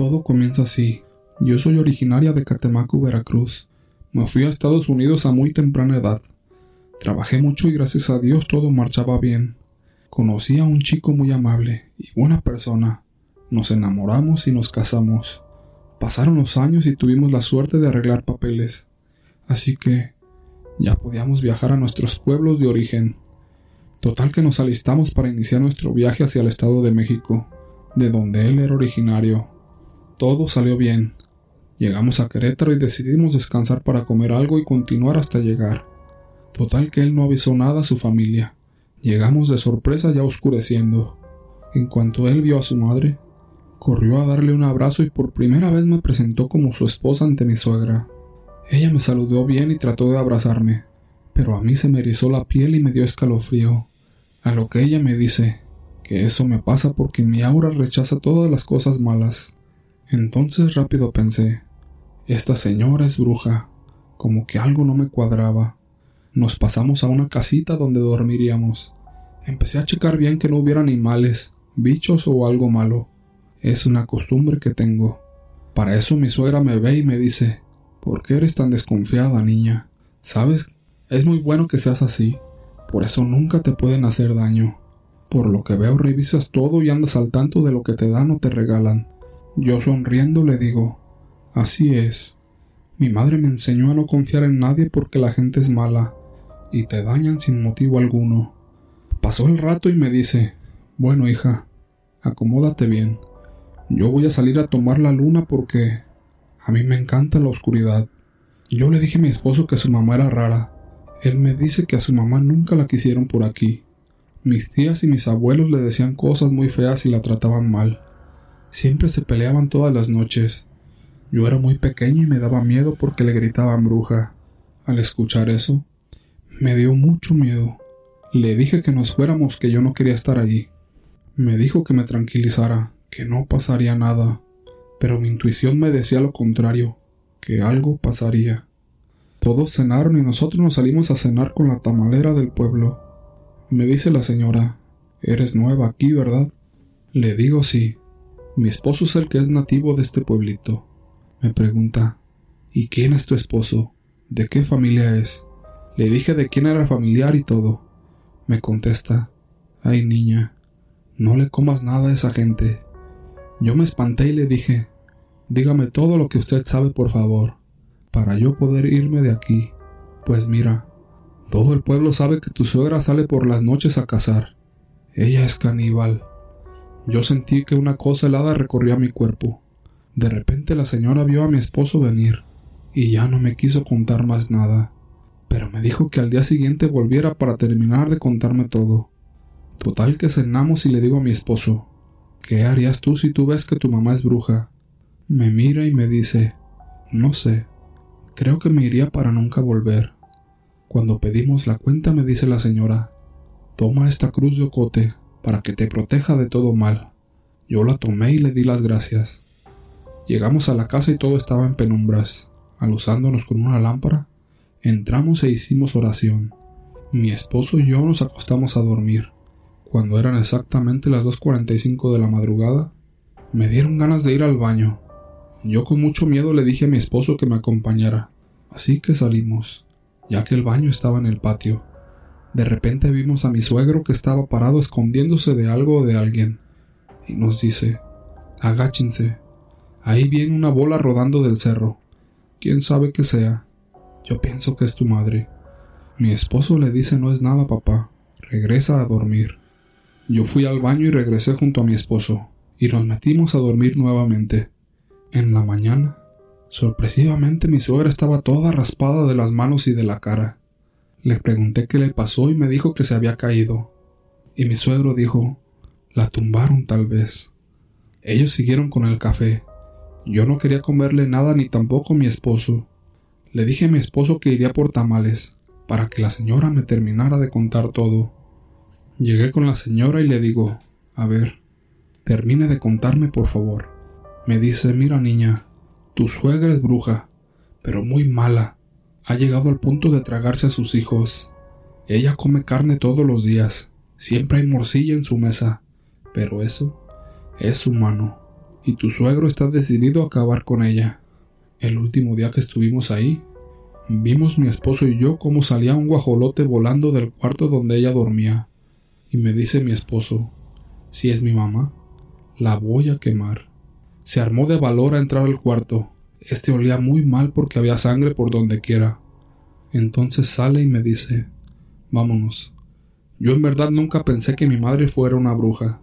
Todo comienza así. Yo soy originaria de Catemaco, Veracruz. Me fui a Estados Unidos a muy temprana edad. Trabajé mucho y gracias a Dios todo marchaba bien. Conocí a un chico muy amable y buena persona. Nos enamoramos y nos casamos. Pasaron los años y tuvimos la suerte de arreglar papeles. Así que ya podíamos viajar a nuestros pueblos de origen. Total que nos alistamos para iniciar nuestro viaje hacia el Estado de México, de donde él era originario. Todo salió bien. Llegamos a Querétaro y decidimos descansar para comer algo y continuar hasta llegar. Total que él no avisó nada a su familia. Llegamos de sorpresa ya oscureciendo. En cuanto él vio a su madre, corrió a darle un abrazo y por primera vez me presentó como su esposa ante mi suegra. Ella me saludó bien y trató de abrazarme, pero a mí se me erizó la piel y me dio escalofrío. A lo que ella me dice que eso me pasa porque mi aura rechaza todas las cosas malas. Entonces rápido pensé, esta señora es bruja, como que algo no me cuadraba. Nos pasamos a una casita donde dormiríamos. Empecé a checar bien que no hubiera animales, bichos o algo malo. Es una costumbre que tengo. Para eso mi suegra me ve y me dice, ¿por qué eres tan desconfiada, niña? ¿Sabes? Es muy bueno que seas así. Por eso nunca te pueden hacer daño. Por lo que veo revisas todo y andas al tanto de lo que te dan o te regalan. Yo sonriendo le digo, así es. Mi madre me enseñó a no confiar en nadie porque la gente es mala y te dañan sin motivo alguno. Pasó el rato y me dice, bueno hija, acomódate bien. Yo voy a salir a tomar la luna porque a mí me encanta la oscuridad. Yo le dije a mi esposo que su mamá era rara. Él me dice que a su mamá nunca la quisieron por aquí. Mis tías y mis abuelos le decían cosas muy feas y la trataban mal. Siempre se peleaban todas las noches. Yo era muy pequeño y me daba miedo porque le gritaban bruja. Al escuchar eso, me dio mucho miedo. Le dije que nos fuéramos, que yo no quería estar allí. Me dijo que me tranquilizara, que no pasaría nada, pero mi intuición me decía lo contrario, que algo pasaría. Todos cenaron y nosotros nos salimos a cenar con la tamalera del pueblo. Me dice la señora, Eres nueva aquí, ¿verdad? Le digo sí. Mi esposo es el que es nativo de este pueblito. Me pregunta, ¿y quién es tu esposo? ¿De qué familia es? Le dije de quién era familiar y todo. Me contesta, ay niña, no le comas nada a esa gente. Yo me espanté y le dije, dígame todo lo que usted sabe por favor, para yo poder irme de aquí. Pues mira, todo el pueblo sabe que tu suegra sale por las noches a cazar. Ella es caníbal. Yo sentí que una cosa helada recorría mi cuerpo. De repente la señora vio a mi esposo venir, y ya no me quiso contar más nada pero me dijo que al día siguiente volviera para terminar de contarme todo. Total que cenamos y le digo a mi esposo, ¿qué harías tú si tú ves que tu mamá es bruja? Me mira y me dice, no sé, creo que me iría para nunca volver. Cuando pedimos la cuenta me dice la señora, toma esta cruz de ocote para que te proteja de todo mal. Yo la tomé y le di las gracias. Llegamos a la casa y todo estaba en penumbras. Alusándonos con una lámpara, Entramos e hicimos oración. Mi esposo y yo nos acostamos a dormir. Cuando eran exactamente las 2.45 de la madrugada, me dieron ganas de ir al baño. Yo con mucho miedo le dije a mi esposo que me acompañara, así que salimos, ya que el baño estaba en el patio. De repente vimos a mi suegro que estaba parado escondiéndose de algo o de alguien, y nos dice, agáchense, ahí viene una bola rodando del cerro, quién sabe qué sea. Yo pienso que es tu madre. Mi esposo le dice no es nada, papá. Regresa a dormir. Yo fui al baño y regresé junto a mi esposo, y nos metimos a dormir nuevamente. En la mañana, sorpresivamente mi suegra estaba toda raspada de las manos y de la cara. Le pregunté qué le pasó y me dijo que se había caído. Y mi suegro dijo, la tumbaron tal vez. Ellos siguieron con el café. Yo no quería comerle nada ni tampoco mi esposo. Le dije a mi esposo que iría por tamales, para que la señora me terminara de contar todo. Llegué con la señora y le digo, a ver, termine de contarme por favor. Me dice, mira niña, tu suegra es bruja, pero muy mala. Ha llegado al punto de tragarse a sus hijos. Ella come carne todos los días, siempre hay morcilla en su mesa, pero eso es humano. y tu suegro está decidido a acabar con ella. El último día que estuvimos ahí, vimos mi esposo y yo cómo salía un guajolote volando del cuarto donde ella dormía. Y me dice mi esposo, si es mi mamá, la voy a quemar. Se armó de valor a entrar al cuarto. Este olía muy mal porque había sangre por donde quiera. Entonces sale y me dice, vámonos. Yo en verdad nunca pensé que mi madre fuera una bruja.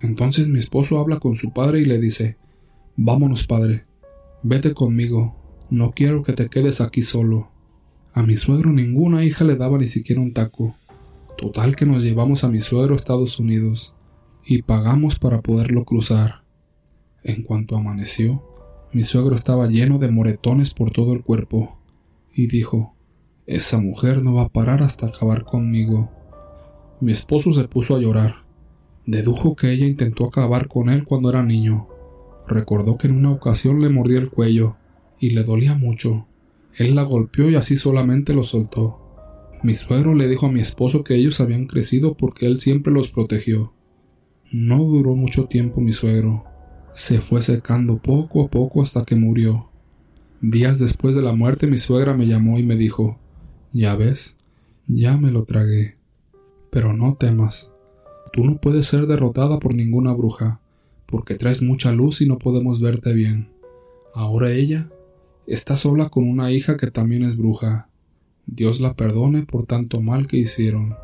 Entonces mi esposo habla con su padre y le dice, vámonos padre, vete conmigo, no quiero que te quedes aquí solo. A mi suegro ninguna hija le daba ni siquiera un taco. Total que nos llevamos a mi suegro a Estados Unidos y pagamos para poderlo cruzar. En cuanto amaneció, mi suegro estaba lleno de moretones por todo el cuerpo y dijo, esa mujer no va a parar hasta acabar conmigo. Mi esposo se puso a llorar. Dedujo que ella intentó acabar con él cuando era niño. Recordó que en una ocasión le mordió el cuello y le dolía mucho. Él la golpeó y así solamente lo soltó. Mi suegro le dijo a mi esposo que ellos habían crecido porque él siempre los protegió. No duró mucho tiempo mi suegro. Se fue secando poco a poco hasta que murió. Días después de la muerte mi suegra me llamó y me dijo, ya ves, ya me lo tragué. Pero no temas. Tú no puedes ser derrotada por ninguna bruja, porque traes mucha luz y no podemos verte bien. Ahora ella está sola con una hija que también es bruja. Dios la perdone por tanto mal que hicieron.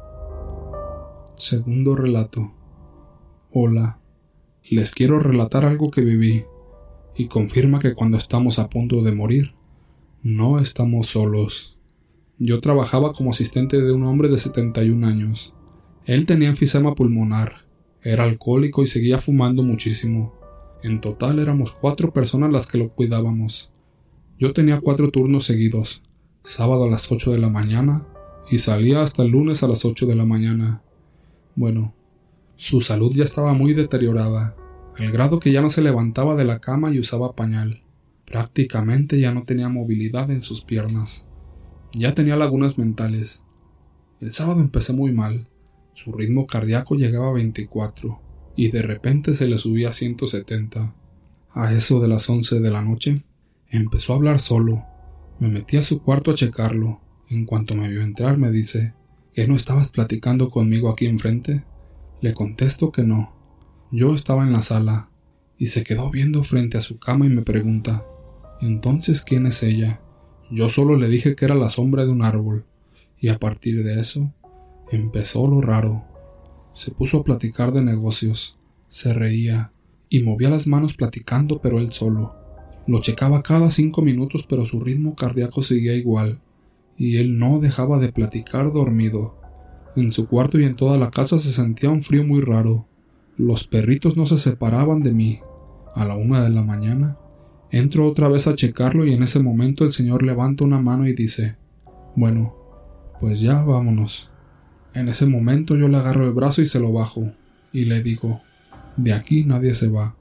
Segundo relato. Hola. Les quiero relatar algo que viví, y confirma que cuando estamos a punto de morir, no estamos solos. Yo trabajaba como asistente de un hombre de 71 años. Él tenía enfisema pulmonar, era alcohólico y seguía fumando muchísimo. En total éramos cuatro personas las que lo cuidábamos. Yo tenía cuatro turnos seguidos, sábado a las 8 de la mañana y salía hasta el lunes a las 8 de la mañana. Bueno, su salud ya estaba muy deteriorada, al grado que ya no se levantaba de la cama y usaba pañal. Prácticamente ya no tenía movilidad en sus piernas. Ya tenía lagunas mentales. El sábado empecé muy mal. Su ritmo cardíaco llegaba a 24 y de repente se le subía a 170. A eso de las 11 de la noche, empezó a hablar solo me metí a su cuarto a checarlo. En cuanto me vio entrar me dice, ¿que no estabas platicando conmigo aquí enfrente? Le contesto que no. Yo estaba en la sala, y se quedó viendo frente a su cama y me pregunta, ¿entonces quién es ella? Yo solo le dije que era la sombra de un árbol, y a partir de eso empezó lo raro. Se puso a platicar de negocios, se reía, y movía las manos platicando pero él solo. Lo checaba cada cinco minutos, pero su ritmo cardíaco seguía igual, y él no dejaba de platicar dormido. En su cuarto y en toda la casa se sentía un frío muy raro. Los perritos no se separaban de mí. A la una de la mañana, entro otra vez a checarlo y en ese momento el señor levanta una mano y dice, Bueno, pues ya vámonos. En ese momento yo le agarro el brazo y se lo bajo, y le digo, De aquí nadie se va,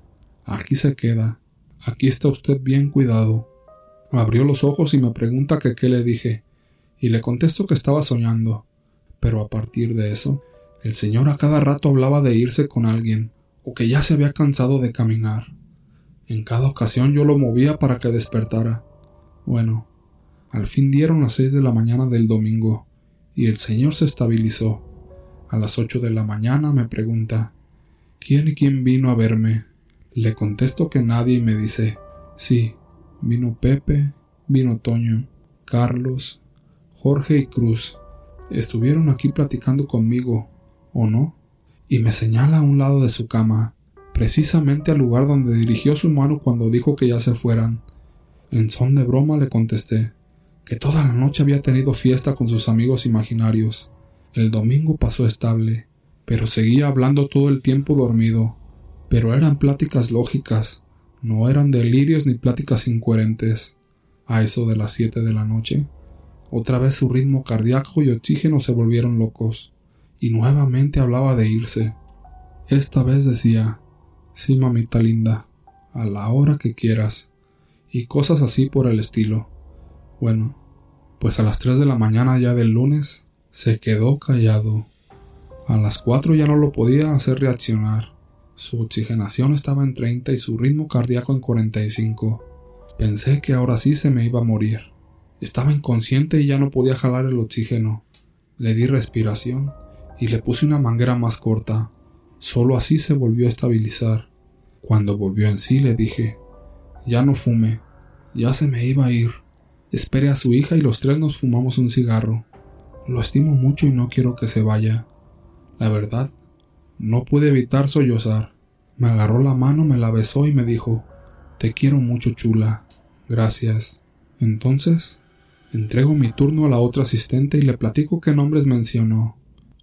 aquí se queda, Aquí está usted bien cuidado. Abrió los ojos y me pregunta que qué le dije, y le contesto que estaba soñando. Pero a partir de eso, el señor a cada rato hablaba de irse con alguien, o que ya se había cansado de caminar. En cada ocasión yo lo movía para que despertara. Bueno, al fin dieron las seis de la mañana del domingo, y el señor se estabilizó. A las ocho de la mañana me pregunta ¿Quién y quién vino a verme? Le contesto que nadie y me dice, sí, vino Pepe, vino Toño, Carlos, Jorge y Cruz. Estuvieron aquí platicando conmigo, ¿o no? Y me señala a un lado de su cama, precisamente al lugar donde dirigió su mano cuando dijo que ya se fueran. En son de broma le contesté que toda la noche había tenido fiesta con sus amigos imaginarios. El domingo pasó estable, pero seguía hablando todo el tiempo dormido pero eran pláticas lógicas, no eran delirios ni pláticas incoherentes. A eso de las siete de la noche, otra vez su ritmo cardíaco y oxígeno se volvieron locos, y nuevamente hablaba de irse. Esta vez decía, sí, mamita linda, a la hora que quieras, y cosas así por el estilo. Bueno, pues a las tres de la mañana ya del lunes se quedó callado. A las cuatro ya no lo podía hacer reaccionar Su oxigenación estaba en 30 y su ritmo cardíaco en 45. Pensé que ahora sí se me iba a morir. Estaba inconsciente y ya no podía jalar el oxígeno. Le di respiración y le puse una manguera más corta. Solo así se volvió a estabilizar. Cuando volvió en sí le dije, ya no fume, ya se me iba a ir. Espere a su hija y los tres nos fumamos un cigarro. Lo estimo mucho y no quiero que se vaya. La verdad, no pude evitar sollozar. Me agarró la mano, me la besó y me dijo, Te quiero mucho, chula. Gracias. Entonces, entrego mi turno a la otra asistente y le platico qué nombres mencionó.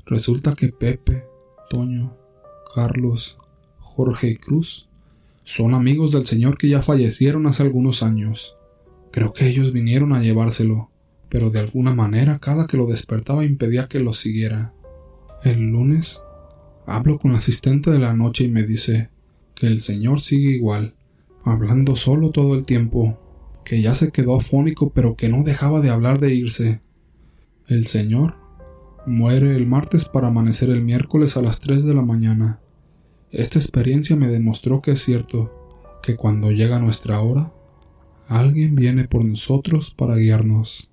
Resulta que Pepe, Toño, Carlos, Jorge y Cruz son amigos del señor que ya fallecieron hace algunos años. Creo que ellos vinieron a llevárselo, pero de alguna manera cada que lo despertaba impedía que lo siguiera. El lunes hablo con el asistente de la noche y me dice que el señor sigue igual, hablando solo todo el tiempo, que ya se quedó afónico pero que no dejaba de hablar de irse. El señor muere el martes para amanecer el miércoles a las 3 de la mañana. Esta experiencia me demostró que es cierto, que cuando llega nuestra hora, alguien viene por nosotros para guiarnos.